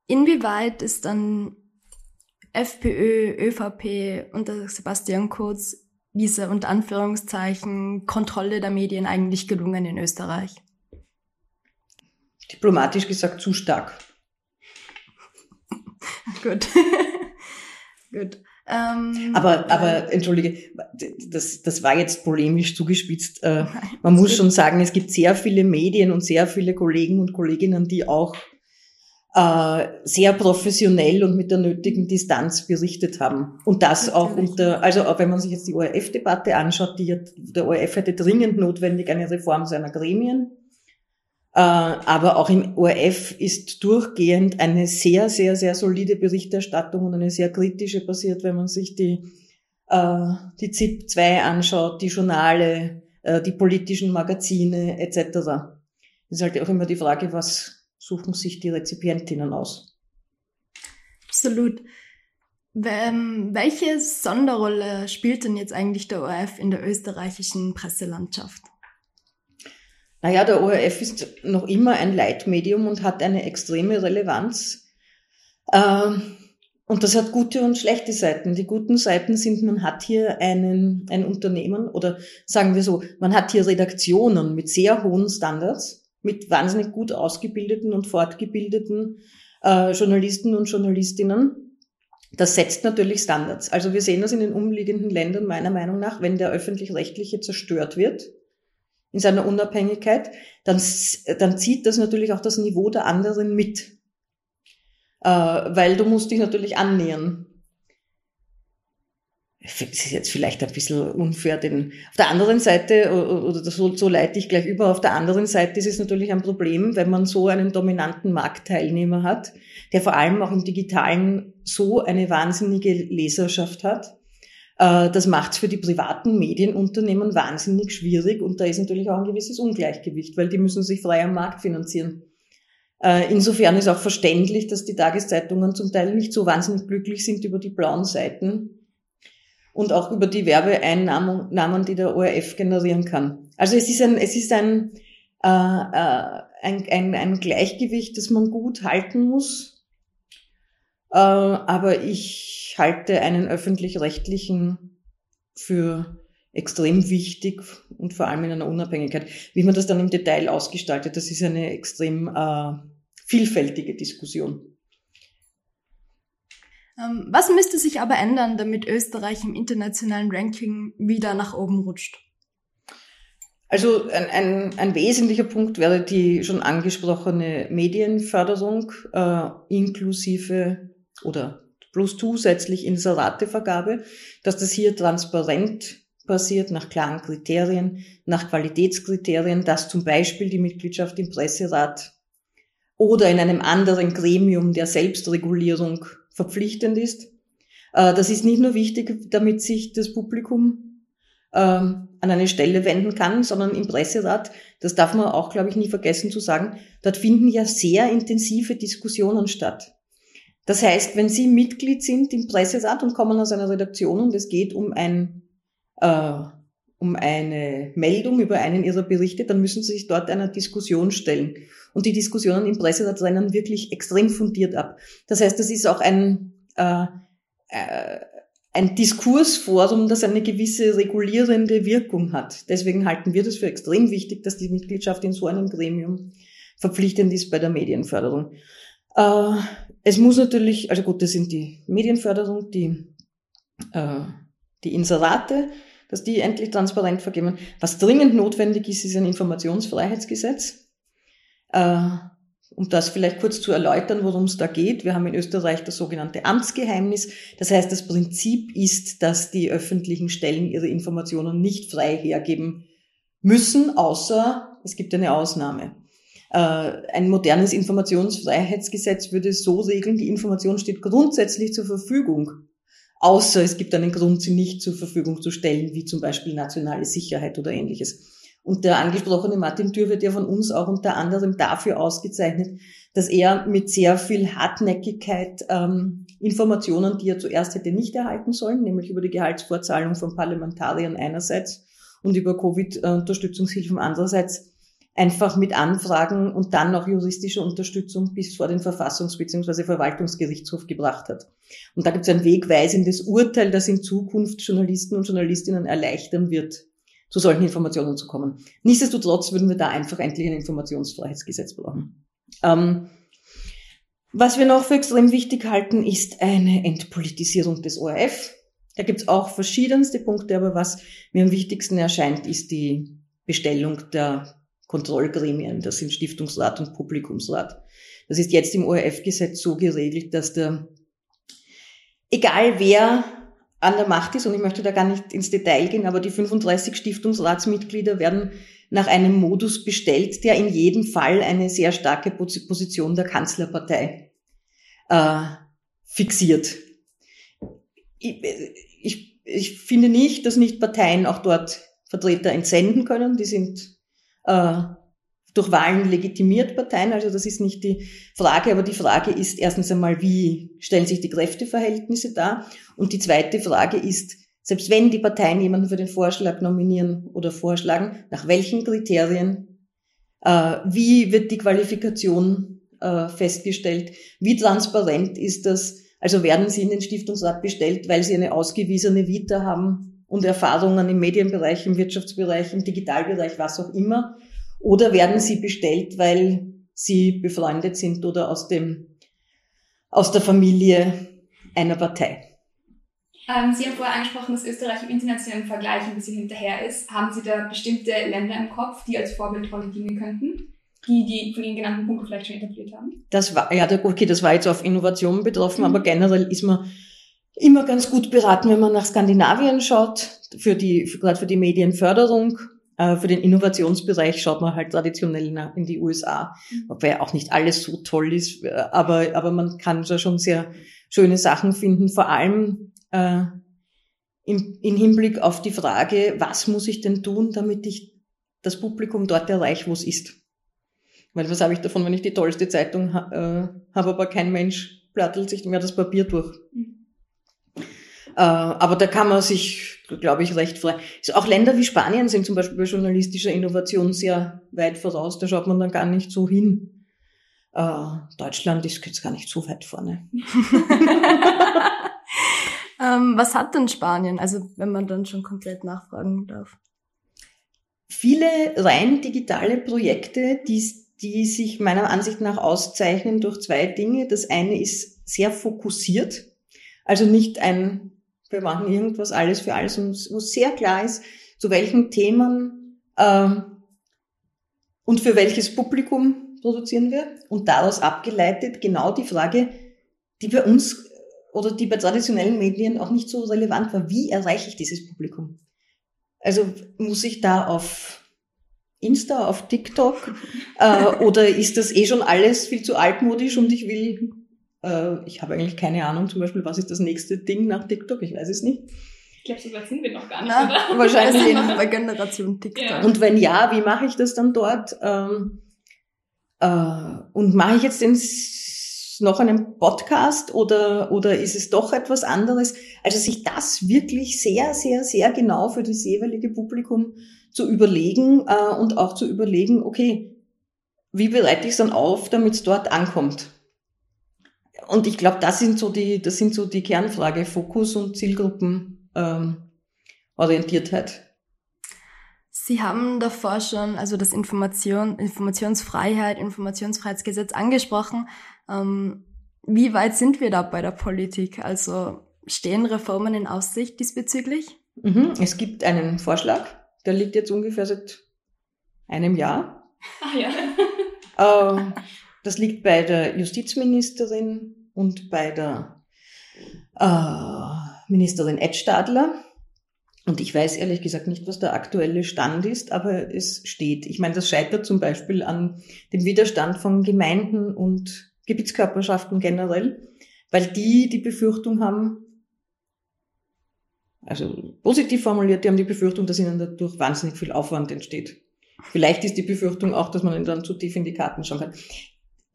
Speaker 3: inwieweit ist dann FPÖ, ÖVP unter Sebastian Kurz diese unter Anführungszeichen Kontrolle der Medien eigentlich gelungen in Österreich?
Speaker 4: Diplomatisch gesagt zu stark.
Speaker 3: Gut. <laughs> Gut.
Speaker 4: Ähm, aber, aber entschuldige, das, das war jetzt polemisch zugespitzt. Äh, <laughs> man muss schon sagen, es gibt sehr viele Medien und sehr viele Kollegen und Kolleginnen, die auch äh, sehr professionell und mit der nötigen Distanz berichtet haben. Und das auch unter, also auch wenn man sich jetzt die ORF-Debatte anschaut, die, der ORF hätte dringend notwendig eine Reform seiner Gremien. Äh, aber auch im ORF ist durchgehend eine sehr, sehr, sehr solide Berichterstattung und eine sehr kritische passiert, wenn man sich die, äh, die ZIP 2 anschaut, die Journale, äh, die politischen Magazine etc. Es ist halt auch immer die Frage, was suchen sich die Rezipientinnen aus?
Speaker 3: Absolut. Welche Sonderrolle spielt denn jetzt eigentlich der ORF in der österreichischen Presselandschaft?
Speaker 4: Naja, der ORF ist noch immer ein Leitmedium und hat eine extreme Relevanz. Ähm, und das hat gute und schlechte Seiten. Die guten Seiten sind, man hat hier einen, ein Unternehmen oder sagen wir so, man hat hier Redaktionen mit sehr hohen Standards, mit wahnsinnig gut ausgebildeten und fortgebildeten äh, Journalisten und Journalistinnen. Das setzt natürlich Standards. Also wir sehen das in den umliegenden Ländern meiner Meinung nach, wenn der öffentlich-rechtliche zerstört wird, in seiner Unabhängigkeit, dann, dann zieht das natürlich auch das Niveau der anderen mit. Äh, weil du musst dich natürlich annähern. Das ist jetzt vielleicht ein bisschen unfair, denn auf der anderen Seite, oder so, so leite ich gleich über, auf der anderen Seite ist es natürlich ein Problem, wenn man so einen dominanten Marktteilnehmer hat, der vor allem auch im Digitalen so eine wahnsinnige Leserschaft hat, das macht es für die privaten Medienunternehmen wahnsinnig schwierig und da ist natürlich auch ein gewisses Ungleichgewicht, weil die müssen sich frei am Markt finanzieren. Äh, insofern ist auch verständlich, dass die Tageszeitungen zum Teil nicht so wahnsinnig glücklich sind über die blauen Seiten und auch über die Werbeeinnahmen, die der ORF generieren kann. Also es ist ein, es ist ein, äh, äh, ein, ein, ein Gleichgewicht, das man gut halten muss. Äh, aber ich halte einen öffentlich-rechtlichen für extrem wichtig und vor allem in einer Unabhängigkeit. Wie man das dann im Detail ausgestaltet, das ist eine extrem äh, vielfältige Diskussion.
Speaker 3: Ähm, was müsste sich aber ändern, damit Österreich im internationalen Ranking wieder nach oben rutscht?
Speaker 4: Also ein, ein, ein wesentlicher Punkt wäre die schon angesprochene Medienförderung äh, inklusive oder plus zusätzlich Inseratevergabe, dass das hier transparent passiert nach klaren Kriterien, nach Qualitätskriterien, dass zum Beispiel die Mitgliedschaft im Presserat oder in einem anderen Gremium der Selbstregulierung verpflichtend ist. Äh, das ist nicht nur wichtig, damit sich das Publikum ähm, an eine Stelle wenden kann, sondern im Presserat, das darf man auch, glaube ich, nie vergessen zu sagen, dort finden ja sehr intensive Diskussionen statt. Das heißt, wenn Sie Mitglied sind im Presserat und kommen aus einer Redaktion und es geht um ein äh, um eine Meldung über einen Ihrer Berichte, dann müssen Sie sich dort einer Diskussion stellen. Und die Diskussionen im Presserat rennen wirklich extrem fundiert ab. Das heißt, das ist auch ein, äh, äh, ein Diskursforum, das eine gewisse regulierende Wirkung hat. Deswegen halten wir das für extrem wichtig, dass die Mitgliedschaft in so einem Gremium verpflichtend ist bei der Medienförderung. Äh, es muss natürlich, also gut, das sind die Medienförderung, die, äh, die Inserate, dass die endlich transparent vergeben. Was dringend notwendig ist, ist ein Informationsfreiheitsgesetz. Äh, um das vielleicht kurz zu erläutern, worum es da geht. Wir haben in Österreich das sogenannte Amtsgeheimnis. Das heißt, das Prinzip ist, dass die öffentlichen Stellen ihre Informationen nicht frei hergeben müssen, außer es gibt eine Ausnahme. Äh, ein modernes Informationsfreiheitsgesetz würde so regeln, die Information steht grundsätzlich zur Verfügung, außer es gibt einen Grund, sie nicht zur Verfügung zu stellen, wie zum Beispiel nationale Sicherheit oder ähnliches. Und der angesprochene Martin Thür wird ja von uns auch unter anderem dafür ausgezeichnet, dass er mit sehr viel Hartnäckigkeit ähm, Informationen, die er zuerst hätte nicht erhalten sollen, nämlich über die Gehaltsvorzahlung von Parlamentariern einerseits und über Covid-Unterstützungshilfen andererseits, einfach mit Anfragen und dann noch juristische Unterstützung bis vor den Verfassungs- bzw. Verwaltungsgerichtshof gebracht hat. Und da gibt es ein wegweisendes Urteil, das in Zukunft Journalisten und Journalistinnen erleichtern wird, zu solchen Informationen zu kommen. Nichtsdestotrotz würden wir da einfach endlich ein Informationsfreiheitsgesetz brauchen. Ähm, was wir noch für extrem wichtig halten, ist eine Entpolitisierung des ORF. Da gibt es auch verschiedenste Punkte, aber was mir am wichtigsten erscheint, ist die Bestellung der Kontrollgremien, das sind Stiftungsrat und Publikumsrat. Das ist jetzt im ORF-Gesetz so geregelt, dass der, egal wer an der Macht ist, und ich möchte da gar nicht ins Detail gehen, aber die 35 Stiftungsratsmitglieder werden nach einem Modus bestellt, der in jedem Fall eine sehr starke Position der Kanzlerpartei äh, fixiert. Ich, ich, ich finde nicht, dass nicht Parteien auch dort Vertreter entsenden können. Die sind äh, durch Wahlen legitimiert Parteien, also das ist nicht die Frage, aber die Frage ist erstens einmal, wie stellen sich die Kräfteverhältnisse dar? Und die zweite Frage ist, selbst wenn die Parteien jemanden für den Vorschlag nominieren oder vorschlagen, nach welchen Kriterien, äh, wie wird die Qualifikation äh, festgestellt, wie transparent ist das, also werden sie in den Stiftungsrat bestellt, weil sie eine ausgewiesene Vita haben und Erfahrungen im Medienbereich, im Wirtschaftsbereich, im Digitalbereich, was auch immer, oder werden sie bestellt, weil sie befreundet sind oder aus dem, aus der Familie einer Partei.
Speaker 5: Ähm, Sie haben vorher angesprochen, dass Österreich im internationalen Vergleich ein bisschen hinterher ist. Haben Sie da bestimmte Länder im Kopf, die als Vorbildrolle dienen könnten? Die die von Ihnen genannten Punkte vielleicht schon etabliert haben?
Speaker 4: Das war, ja, okay, das war jetzt auf Innovationen betroffen, mhm. aber generell ist man immer ganz gut beraten, wenn man nach Skandinavien schaut, für die, für, gerade für die Medienförderung. Äh, für den Innovationsbereich schaut man halt traditionell in die USA, mhm. wobei auch nicht alles so toll ist, äh, aber, aber man kann da schon sehr schöne Sachen finden, vor allem äh, im, im Hinblick auf die Frage, was muss ich denn tun, damit ich das Publikum dort erreiche, wo es ist. Weil was habe ich davon, wenn ich die tollste Zeitung ha äh, habe, aber kein Mensch plattelt sich mehr das Papier durch. Mhm. Äh, aber da kann man sich, glaube ich, recht frei. Auch Länder wie Spanien sind zum Beispiel bei journalistischer Innovation sehr weit voraus. Da schaut man dann gar nicht so hin. Äh, Deutschland ist jetzt gar nicht so weit vorne. <laughs> <laughs>
Speaker 3: Ähm, was hat denn Spanien? Also wenn man dann schon konkret nachfragen darf.
Speaker 4: Viele rein digitale Projekte, die, die sich meiner Ansicht nach auszeichnen durch zwei Dinge. Das eine ist sehr fokussiert, also nicht ein, wir machen irgendwas alles für alles, wo sehr klar ist, zu welchen Themen äh, und für welches Publikum produzieren wir. Und daraus abgeleitet genau die Frage, die bei uns oder die bei traditionellen Medien auch nicht so relevant war. Wie erreiche ich dieses Publikum? Also muss ich da auf Insta, auf TikTok äh, oder ist das eh schon alles viel zu altmodisch und ich will, äh, ich habe eigentlich keine Ahnung, zum Beispiel, was ist das nächste Ding nach TikTok? Ich weiß es nicht.
Speaker 5: Ich glaube, so weit sind wir noch gar nicht, Na,
Speaker 4: oder? <laughs> Wahrscheinlich.
Speaker 3: Sind noch bei Generation TikTok. Ja.
Speaker 4: Und wenn ja, wie mache ich das dann dort? Ähm, äh, und mache ich jetzt den noch einen Podcast oder, oder ist es doch etwas anderes? Also sich das wirklich sehr, sehr, sehr genau für das jeweilige Publikum zu überlegen äh, und auch zu überlegen, okay, wie bereite ich es dann auf, damit es dort ankommt? Und ich glaube, das sind so die, das sind so die Kernfrage, Fokus und Zielgruppen ähm, Orientiertheit.
Speaker 3: Sie haben davor schon also das Information, Informationsfreiheit, Informationsfreiheitsgesetz angesprochen. Ähm, wie weit sind wir da bei der Politik? Also stehen Reformen in Aussicht diesbezüglich?
Speaker 4: Mhm. Es gibt einen Vorschlag, der liegt jetzt ungefähr seit einem Jahr.
Speaker 5: Ah ja.
Speaker 4: Äh, das liegt bei der Justizministerin und bei der äh, Ministerin Ed Stadler. Und ich weiß ehrlich gesagt nicht, was der aktuelle Stand ist, aber es steht. Ich meine, das scheitert zum Beispiel an dem Widerstand von Gemeinden und Gebietskörperschaften generell, weil die die Befürchtung haben, also positiv formuliert, die haben die Befürchtung, dass ihnen dadurch wahnsinnig viel Aufwand entsteht. Vielleicht ist die Befürchtung auch, dass man ihnen dann zu tief in die Karten schauen kann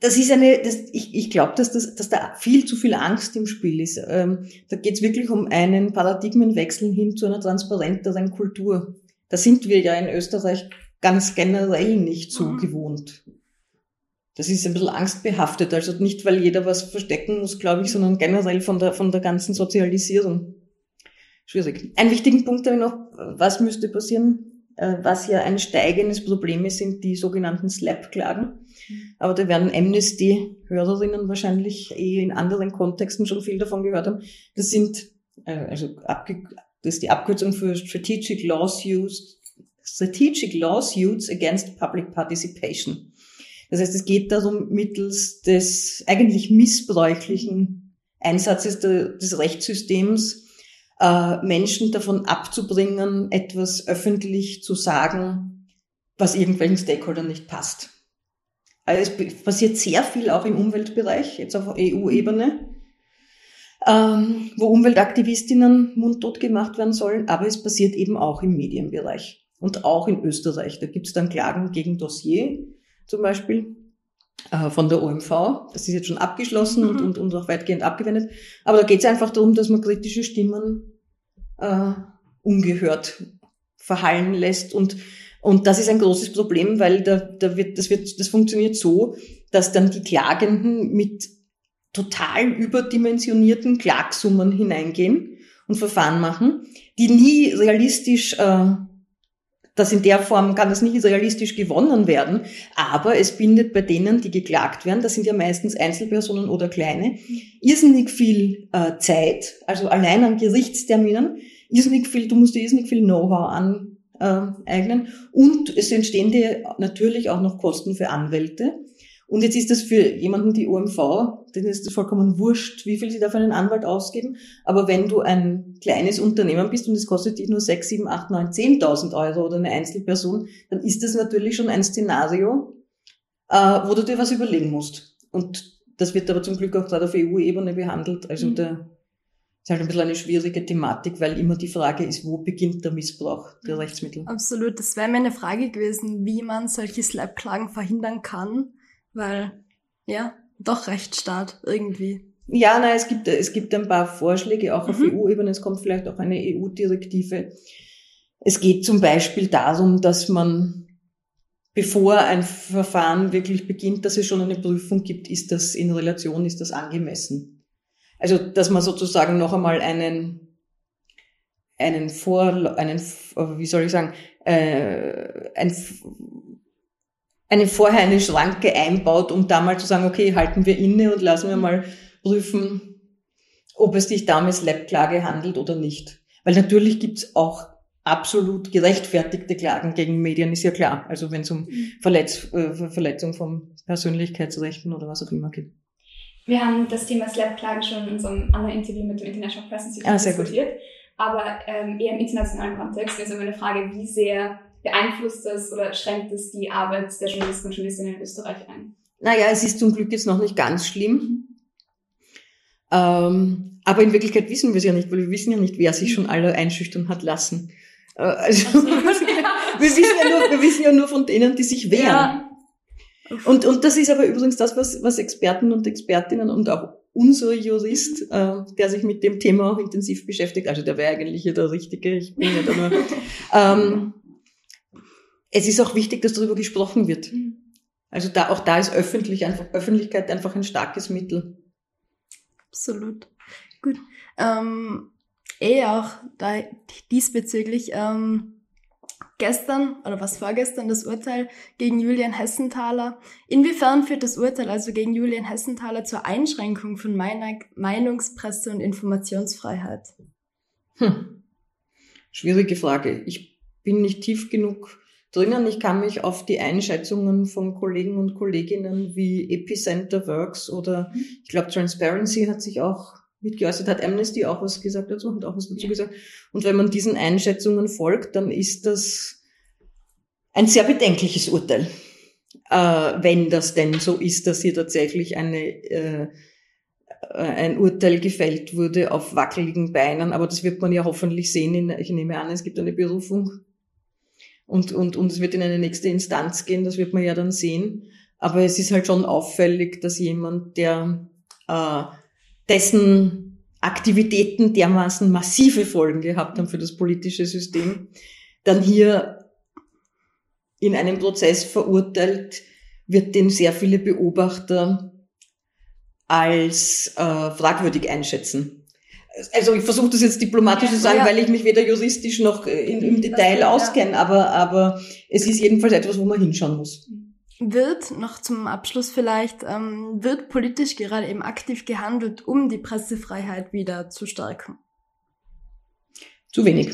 Speaker 4: das ist eine, das, ich, ich glaube, dass, das, dass da viel zu viel Angst im Spiel ist. Ähm, da geht es wirklich um einen Paradigmenwechsel hin zu einer transparenteren Kultur. Da sind wir ja in Österreich ganz generell nicht so mhm. gewohnt. Das ist ein bisschen angstbehaftet. Also nicht, weil jeder was verstecken muss, glaube ich, sondern generell von der, von der ganzen Sozialisierung. Schwierig. Ein wichtigen Punkt habe ich noch. Was müsste passieren? Äh, was ja ein steigendes Problem ist, sind die sogenannten Slap-Klagen. Aber da werden Amnesty-Hörerinnen wahrscheinlich eh in anderen Kontexten schon viel davon gehört haben. Das sind, äh, also das ist die Abkürzung für Strategic Lawsuits, Strategic Lawsuits Against Public Participation. Das heißt, es geht darum, mittels des eigentlich missbräuchlichen Einsatzes des Rechtssystems äh, Menschen davon abzubringen, etwas öffentlich zu sagen, was irgendwelchen Stakeholdern nicht passt. Also es passiert sehr viel auch im Umweltbereich, jetzt auf EU-Ebene, ähm, wo Umweltaktivistinnen mundtot gemacht werden sollen, aber es passiert eben auch im Medienbereich und auch in Österreich. Da gibt es dann Klagen gegen Dossier zum Beispiel äh, von der OMV. Das ist jetzt schon abgeschlossen mhm. und, und, und auch weitgehend abgewendet. Aber da geht es einfach darum, dass man kritische Stimmen äh, ungehört verhallen lässt. Und und das ist ein großes Problem, weil da, da wird, das, wird, das funktioniert so, dass dann die Klagenden mit total überdimensionierten Klagsummen hineingehen und Verfahren machen, die nie realistisch, äh, das in der Form kann das nicht realistisch gewonnen werden, aber es bindet bei denen, die geklagt werden, das sind ja meistens Einzelpersonen oder Kleine, irrsinnig viel äh, Zeit, also allein an Gerichtsterminen, irrsinnig viel, du musst dir irrsinnig viel Know-how an, äh, eignen. Und es entstehen dir natürlich auch noch Kosten für Anwälte. Und jetzt ist das für jemanden, die OMV, denen ist das vollkommen wurscht, wie viel sie da für einen Anwalt ausgeben. Aber wenn du ein kleines Unternehmen bist und es kostet dich nur 6, 7, 8, 9, 10.000 Euro oder eine Einzelperson, dann ist das natürlich schon ein Szenario, äh, wo du dir was überlegen musst. Und das wird aber zum Glück auch gerade auf EU-Ebene behandelt. Also mhm. der ist halt ein bisschen eine schwierige Thematik, weil immer die Frage ist, wo beginnt der Missbrauch der Rechtsmittel?
Speaker 3: Absolut, das wäre meine Frage gewesen, wie man solche Slap-Klagen verhindern kann, weil, ja, doch Rechtsstaat irgendwie.
Speaker 4: Ja, nein, es gibt, es gibt ein paar Vorschläge, auch auf mhm. EU-Ebene, es kommt vielleicht auch eine EU-Direktive. Es geht zum Beispiel darum, dass man, bevor ein Verfahren wirklich beginnt, dass es schon eine Prüfung gibt, ist das in Relation, ist das angemessen? Also, dass man sozusagen noch einmal einen, einen Vor, einen, wie soll ich sagen, äh, ein, eine vorher eine Schranke einbaut, um da mal zu sagen, okay, halten wir inne und lassen wir mal prüfen, ob es sich da um Slap-Klage handelt oder nicht. Weil natürlich gibt's auch absolut gerechtfertigte Klagen gegen Medien, ist ja klar. Also wenn es um mhm. Verletz, äh, Verletzung von Persönlichkeitsrechten oder was auch immer geht.
Speaker 5: Wir haben das Thema Slap-Klagen schon in unserem anderen Interview mit dem International Press Institute ah, diskutiert, aber ähm, eher im internationalen Kontext. ist immer eine Frage, wie sehr beeinflusst das oder schränkt das die Arbeit der Journalisten und Journalistinnen in Österreich ein?
Speaker 4: Naja, es ist zum Glück jetzt noch nicht ganz schlimm. Ähm, aber in Wirklichkeit wissen wir es ja nicht, weil wir wissen ja nicht, wer sich schon alle einschüchtern hat lassen. Äh, also, <laughs> wir, wissen ja nur, wir wissen ja nur von denen, die sich wehren. Ja. Und, und das ist aber übrigens das, was, was Experten und Expertinnen und auch unser Jurist, äh, der sich mit dem Thema auch intensiv beschäftigt, also der wäre eigentlich hier der Richtige, ich bin ja da nur, <laughs> ähm, es ist auch wichtig, dass darüber gesprochen wird. Also da, auch da ist öffentlich einfach, Öffentlichkeit einfach ein starkes Mittel.
Speaker 3: Absolut. Gut. Ähm, eh auch da diesbezüglich, ähm, gestern oder was vorgestern das Urteil gegen Julian Hessenthaler. Inwiefern führt das Urteil also gegen Julian Hessenthaler zur Einschränkung von Meinungspresse und Informationsfreiheit?
Speaker 4: Hm. Schwierige Frage. Ich bin nicht tief genug drinnen. Ich kann mich auf die Einschätzungen von Kollegen und Kolleginnen wie Epicenter Works oder ich glaube Transparency hat sich auch mitgeäußert, hat Amnesty auch was gesagt dazu, und auch was dazu gesagt. Und wenn man diesen Einschätzungen folgt, dann ist das ein sehr bedenkliches Urteil. Äh, wenn das denn so ist, dass hier tatsächlich eine, äh, ein Urteil gefällt wurde auf wackeligen Beinen. Aber das wird man ja hoffentlich sehen. Ich nehme an, es gibt eine Berufung. Und, und, und es wird in eine nächste Instanz gehen. Das wird man ja dann sehen. Aber es ist halt schon auffällig, dass jemand, der äh, dessen Aktivitäten dermaßen massive Folgen gehabt haben für das politische System, dann hier in einem Prozess verurteilt wird, den sehr viele Beobachter als äh, fragwürdig einschätzen. Also ich versuche das jetzt diplomatisch ja, zu sagen, ja. weil ich mich weder juristisch noch in, im Detail auskenne, aber, aber es ist jedenfalls etwas, wo man hinschauen muss.
Speaker 3: Wird, noch zum Abschluss vielleicht, ähm, wird politisch gerade eben aktiv gehandelt, um die Pressefreiheit wieder zu stärken?
Speaker 4: Zu wenig.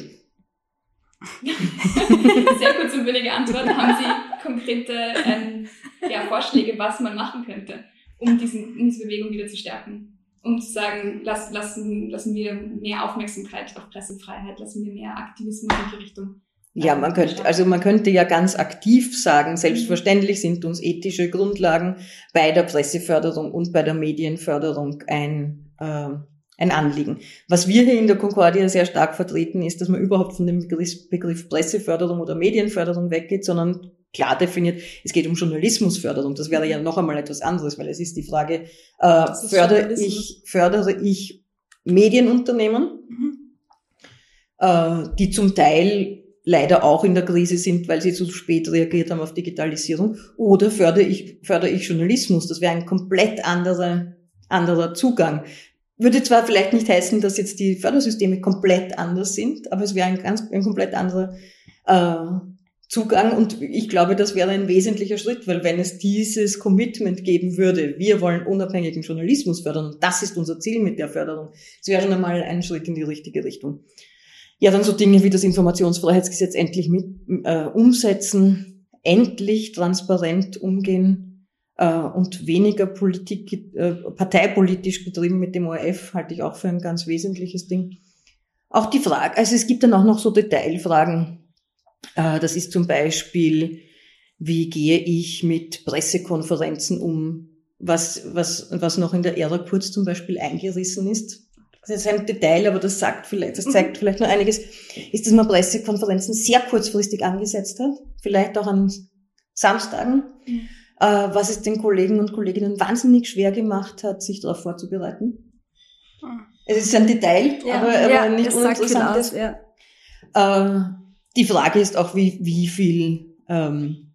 Speaker 4: <laughs>
Speaker 5: Sehr kurz und billige Antwort. Haben Sie konkrete ähm, ja, Vorschläge, was man machen könnte, um diesen, diese Bewegung wieder zu stärken? Um zu sagen, lass, lassen, lassen wir mehr Aufmerksamkeit auf Pressefreiheit, lassen wir mehr Aktivismus in die Richtung
Speaker 4: Ja, man könnte, also man könnte ja ganz aktiv sagen, selbstverständlich sind uns ethische Grundlagen bei der Presseförderung und bei der Medienförderung ein, äh, ein Anliegen. Was wir hier in der Concordia sehr stark vertreten, ist, dass man überhaupt von dem Begriff, Begriff Presseförderung oder Medienförderung weggeht, sondern klar definiert, es geht um Journalismusförderung. Das wäre ja noch einmal etwas anderes, weil es ist die Frage, äh, fördere ich, fördere ich Medienunternehmen, mhm. äh, die zum Teil leider auch in der Krise sind, weil sie zu spät reagiert haben auf Digitalisierung. Oder fördere ich, fördere ich Journalismus? Das wäre ein komplett anderer, anderer Zugang. Würde zwar vielleicht nicht heißen, dass jetzt die Fördersysteme komplett anders sind, aber es wäre ein ganz, ein komplett anderer äh, Zugang und ich glaube, das wäre ein wesentlicher Schritt, weil wenn es dieses Commitment geben würde, wir wollen unabhängigen Journalismus fördern das ist unser Ziel mit der Förderung, das wäre schon einmal ein Schritt in die richtige Richtung. Ja, dann so Dinge wie das Informationsfreiheitsgesetz endlich mit äh, umsetzen, endlich transparent umgehen äh, und weniger Politik, äh, parteipolitisch getrieben mit dem ORF halte ich auch für ein ganz wesentliches Ding. Auch die Frage, also es gibt dann auch noch so Detailfragen. Äh, das ist zum Beispiel, wie gehe ich mit Pressekonferenzen um, was, was, was noch in der Ära Kurz zum Beispiel eingerissen ist das ist ein Detail, aber das sagt vielleicht, das zeigt mhm. vielleicht nur einiges, ist, dass man Pressekonferenzen sehr kurzfristig angesetzt hat, vielleicht auch an Samstagen, mhm. äh, was es den Kollegen und Kolleginnen wahnsinnig schwer gemacht hat, sich darauf vorzubereiten. Mhm. Es ist ein Detail, ja, aber, aber ja, nicht uninteressant. Ja. äh, die Frage ist auch, wie, wie viel ähm,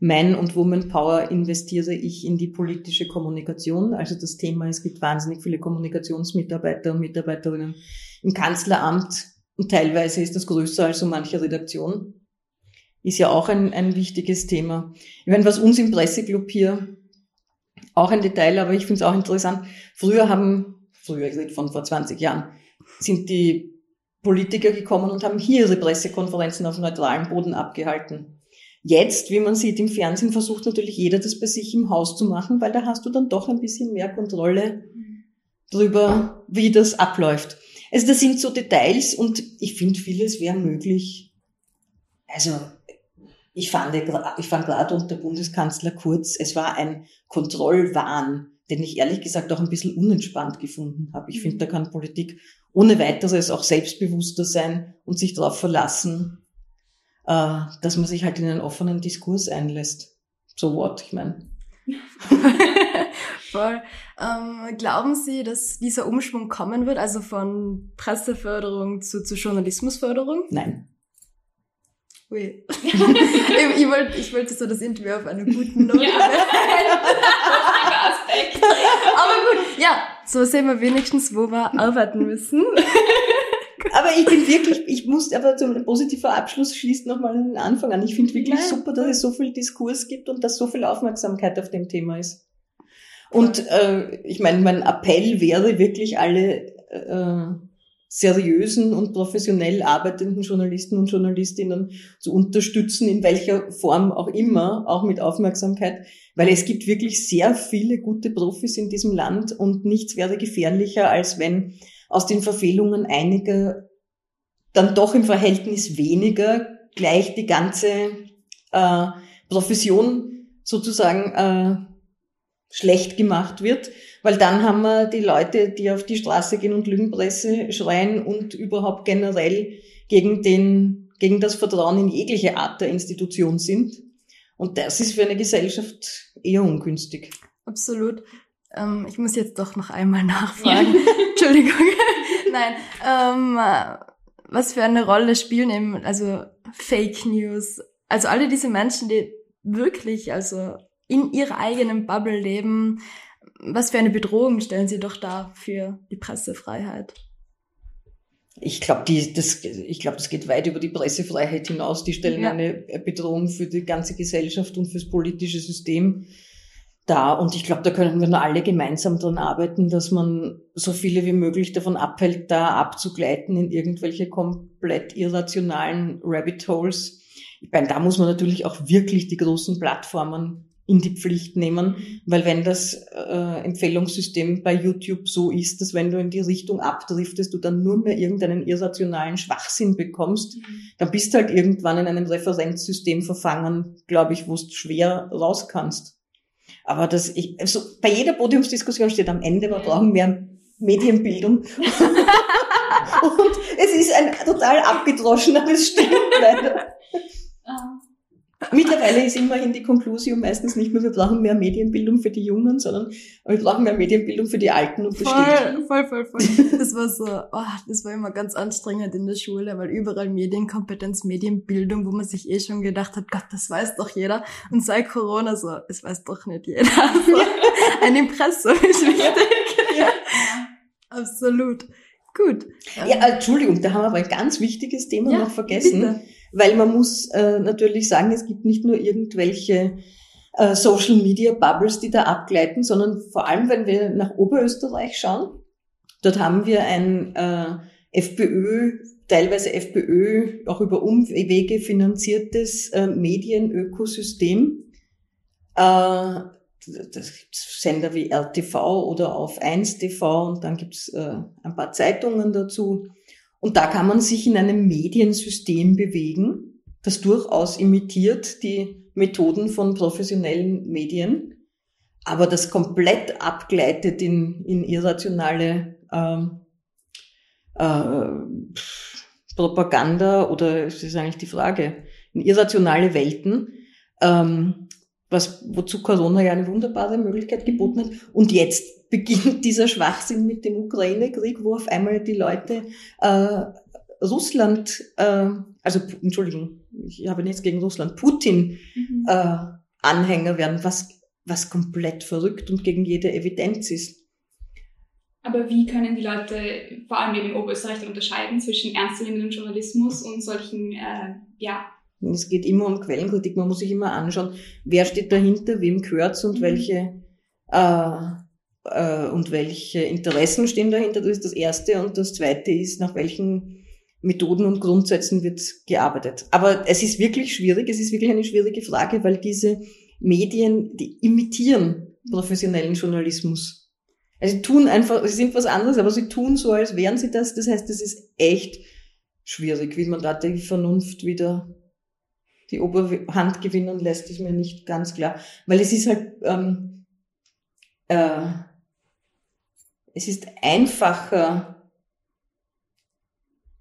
Speaker 4: man- und Woman-Power investiere ich in die politische Kommunikation. Also das Thema, es gibt wahnsinnig viele Kommunikationsmitarbeiter und Mitarbeiterinnen im Kanzleramt und teilweise ist das größer als so manche Redaktion. Ist ja auch ein, ein wichtiges Thema. Ich meine, was uns im Presseclub hier auch ein Detail, aber ich finde es auch interessant. Früher haben, früher, ich rede von vor 20 Jahren, sind die Politiker gekommen und haben hier ihre Pressekonferenzen auf neutralem Boden abgehalten. Jetzt, wie man sieht im Fernsehen, versucht natürlich jeder das bei sich im Haus zu machen, weil da hast du dann doch ein bisschen mehr Kontrolle drüber, wie das abläuft. Also das sind so Details und ich finde, vieles wäre möglich. Also ich fand, ich fand gerade unter Bundeskanzler Kurz, es war ein Kontrollwahn, den ich ehrlich gesagt auch ein bisschen unentspannt gefunden habe. Ich finde, da kann Politik ohne weiteres auch selbstbewusster sein und sich darauf verlassen, äh, dass man sich halt in einen offenen Diskurs einlässt. So what, ich meine. <laughs>
Speaker 3: Voll. Ähm, glauben Sie, dass dieser Umschwung kommen wird, also von Presseförderung zu, zu Journalismusförderung?
Speaker 4: Nein.
Speaker 3: Ui. <laughs> ich, ich, wollte, ich wollte so das Interview auf einer guten Note ja. <laughs> Aber gut, ja, so sehen wir wenigstens, wo wir arbeiten müssen
Speaker 4: aber ich bin wirklich, ich muss aber zum positiven Abschluss schließt nochmal den Anfang an. Ich finde wirklich ja. super, dass es so viel Diskurs gibt und dass so viel Aufmerksamkeit auf dem Thema ist. Und äh, ich meine, mein Appell wäre wirklich alle äh, seriösen und professionell arbeitenden Journalisten und Journalistinnen zu unterstützen, in welcher Form auch immer, auch mit Aufmerksamkeit, weil es gibt wirklich sehr viele gute Profis in diesem Land und nichts wäre gefährlicher, als wenn aus den Verfehlungen einiger dann doch im Verhältnis weniger gleich die ganze äh, Profession sozusagen äh, schlecht gemacht wird, weil dann haben wir die Leute, die auf die Straße gehen und Lügenpresse schreien und überhaupt generell gegen den, gegen das Vertrauen in jegliche Art der Institution sind. Und das ist für eine Gesellschaft eher ungünstig.
Speaker 3: Absolut. Ähm, ich muss jetzt doch noch einmal <laughs> nachfragen. Ja. <laughs> Entschuldigung. <laughs> Nein. Ähm, was für eine Rolle spielen eben also Fake News? Also alle diese Menschen, die wirklich also in ihrer eigenen Bubble leben, was für eine Bedrohung stellen sie doch dar für die Pressefreiheit?
Speaker 4: Ich glaube, das, ich glaube, das geht weit über die Pressefreiheit hinaus. Die stellen ja. eine Bedrohung für die ganze Gesellschaft und fürs politische System da. Und ich glaube, da können wir nur alle gemeinsam dran arbeiten, dass man so viele wie möglich davon abhält, da abzugleiten in irgendwelche komplett irrationalen Rabbit Holes. Ich meine, da muss man natürlich auch wirklich die großen Plattformen in die Pflicht nehmen, weil wenn das äh, Empfehlungssystem bei YouTube so ist, dass wenn du in die Richtung abdriftest, du dann nur mehr irgendeinen irrationalen Schwachsinn bekommst, mhm. dann bist du halt irgendwann in einem Referenzsystem verfangen, glaube ich, wo du schwer raus kannst. Aber das, ich, also bei jeder Podiumsdiskussion steht am Ende, wir brauchen mehr Medienbildung. <laughs> Und es ist ein total abgedroschener, aber es stimmt leider. Mittlerweile ist immerhin die Konklusion meistens nicht mehr, wir brauchen mehr Medienbildung für die Jungen, sondern wir brauchen mehr Medienbildung für die Alten und
Speaker 3: voll, voll, voll, voll. <laughs> Das war so, oh, das war immer ganz anstrengend in der Schule, weil überall Medienkompetenz, Medienbildung, wo man sich eh schon gedacht hat, Gott, das weiß doch jeder. Und seit Corona so, es weiß doch nicht jeder. <laughs> So, ein Impressum ist wichtig. Ja. Absolut. Gut.
Speaker 4: Ja, Entschuldigung, da haben wir aber ein ganz wichtiges Thema ja, noch vergessen. Bitte weil man muss äh, natürlich sagen, es gibt nicht nur irgendwelche äh, Social Media Bubbles, die da abgleiten, sondern vor allem, wenn wir nach Oberösterreich schauen, dort haben wir ein äh, FPÖ, teilweise FPÖ, auch über Umwege finanziertes äh, Medienökosystem. Äh, das gibt's Sender wie RTV oder auf 1 TV und dann gibt's äh, ein paar Zeitungen dazu. Und da kann man sich in einem Mediensystem bewegen, das durchaus imitiert die Methoden von professionellen Medien, aber das komplett abgleitet in, in irrationale ähm, äh, Propaganda oder es ist eigentlich die Frage, in irrationale Welten, ähm, was, wozu Corona ja eine wunderbare Möglichkeit geboten hat. Und jetzt <laughs> beginnt dieser Schwachsinn mit dem Ukraine-Krieg, wo auf einmal die Leute äh, Russland, äh, also Entschuldigung, ich habe nichts gegen Russland, Putin mhm. äh, Anhänger werden, was, was komplett verrückt und gegen jede Evidenz ist.
Speaker 5: Aber wie können die Leute, vor allem eben in Oberösterreich, unterscheiden zwischen ernstzunehmendem Journalismus und solchen, äh, ja,
Speaker 4: es geht immer um Quellenkritik. Man muss sich immer anschauen, wer steht dahinter, wem gehört's und mhm. welche äh, äh, und welche Interessen stehen dahinter. Das ist das Erste. Und das Zweite ist, nach welchen Methoden und Grundsätzen wird gearbeitet. Aber es ist wirklich schwierig, es ist wirklich eine schwierige Frage, weil diese Medien, die imitieren professionellen Journalismus. Also sie tun einfach, sie sind was anderes, aber sie tun so, als wären sie das. Das heißt, es ist echt schwierig, wie man da die Vernunft wieder die Oberhand gewinnen lässt, ist mir nicht ganz klar. Weil es ist halt, ähm, äh, es ist einfacher,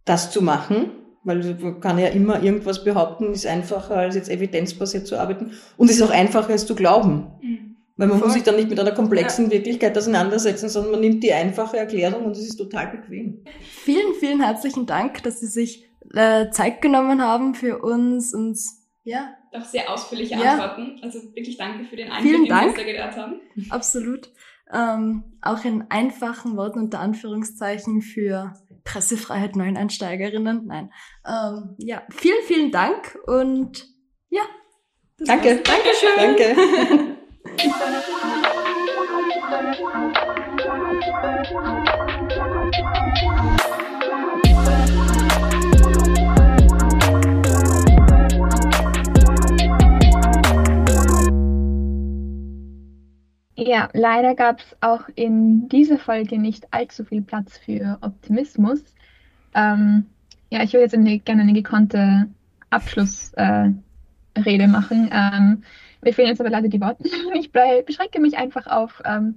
Speaker 4: das zu machen, weil man kann ja immer irgendwas behaupten, ist einfacher als jetzt evidenzbasiert zu arbeiten und es ist auch einfacher es zu glauben. Mhm. Weil man Voll. muss sich dann nicht mit einer komplexen ja. Wirklichkeit auseinandersetzen, sondern man nimmt die einfache Erklärung und es ist total bequem.
Speaker 3: Vielen, vielen herzlichen Dank, dass Sie sich äh, Zeit genommen haben für uns und ja.
Speaker 5: Doch sehr ausführliche ja. Antworten. Also wirklich danke für den Einblick, den wir da gehört haben. <laughs>
Speaker 3: Absolut ähm, auch in einfachen Worten unter Anführungszeichen für Pressefreiheit Neueinsteigerinnen. Nein. Ähm, ja, vielen, vielen Dank und ja.
Speaker 4: Danke.
Speaker 3: War's. Dankeschön.
Speaker 4: Danke. <laughs> <laughs>
Speaker 1: Ja, leider gab es auch in dieser Folge nicht allzu viel Platz für Optimismus. Ähm, ja, ich würde jetzt eine, gerne eine gekonnte Abschlussrede äh, machen. Ähm, mir fehlen jetzt aber leider die Worte. <laughs> Ich beschränke mich einfach auf ähm,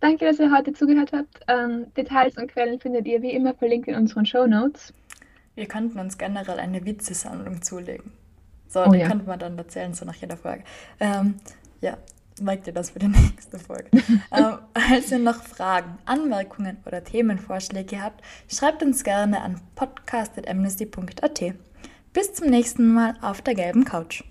Speaker 1: Danke, dass ihr heute zugehört habt. Ähm, Details und Quellen findet ihr wie immer verlinkt in unseren Show Notes.
Speaker 3: Wir könnten uns generell eine Witzesammlung zulegen. So, oh, die ja. könnte man dann erzählen, so nach jeder Folge. Ähm, ja, merkt ihr das für die <laughs> nächste Folge. <laughs> ähm, falls ihr noch Fragen, Anmerkungen oder Themenvorschläge habt, schreibt uns gerne an podcast.amnesty.at. Bis zum nächsten Mal auf der gelben Couch.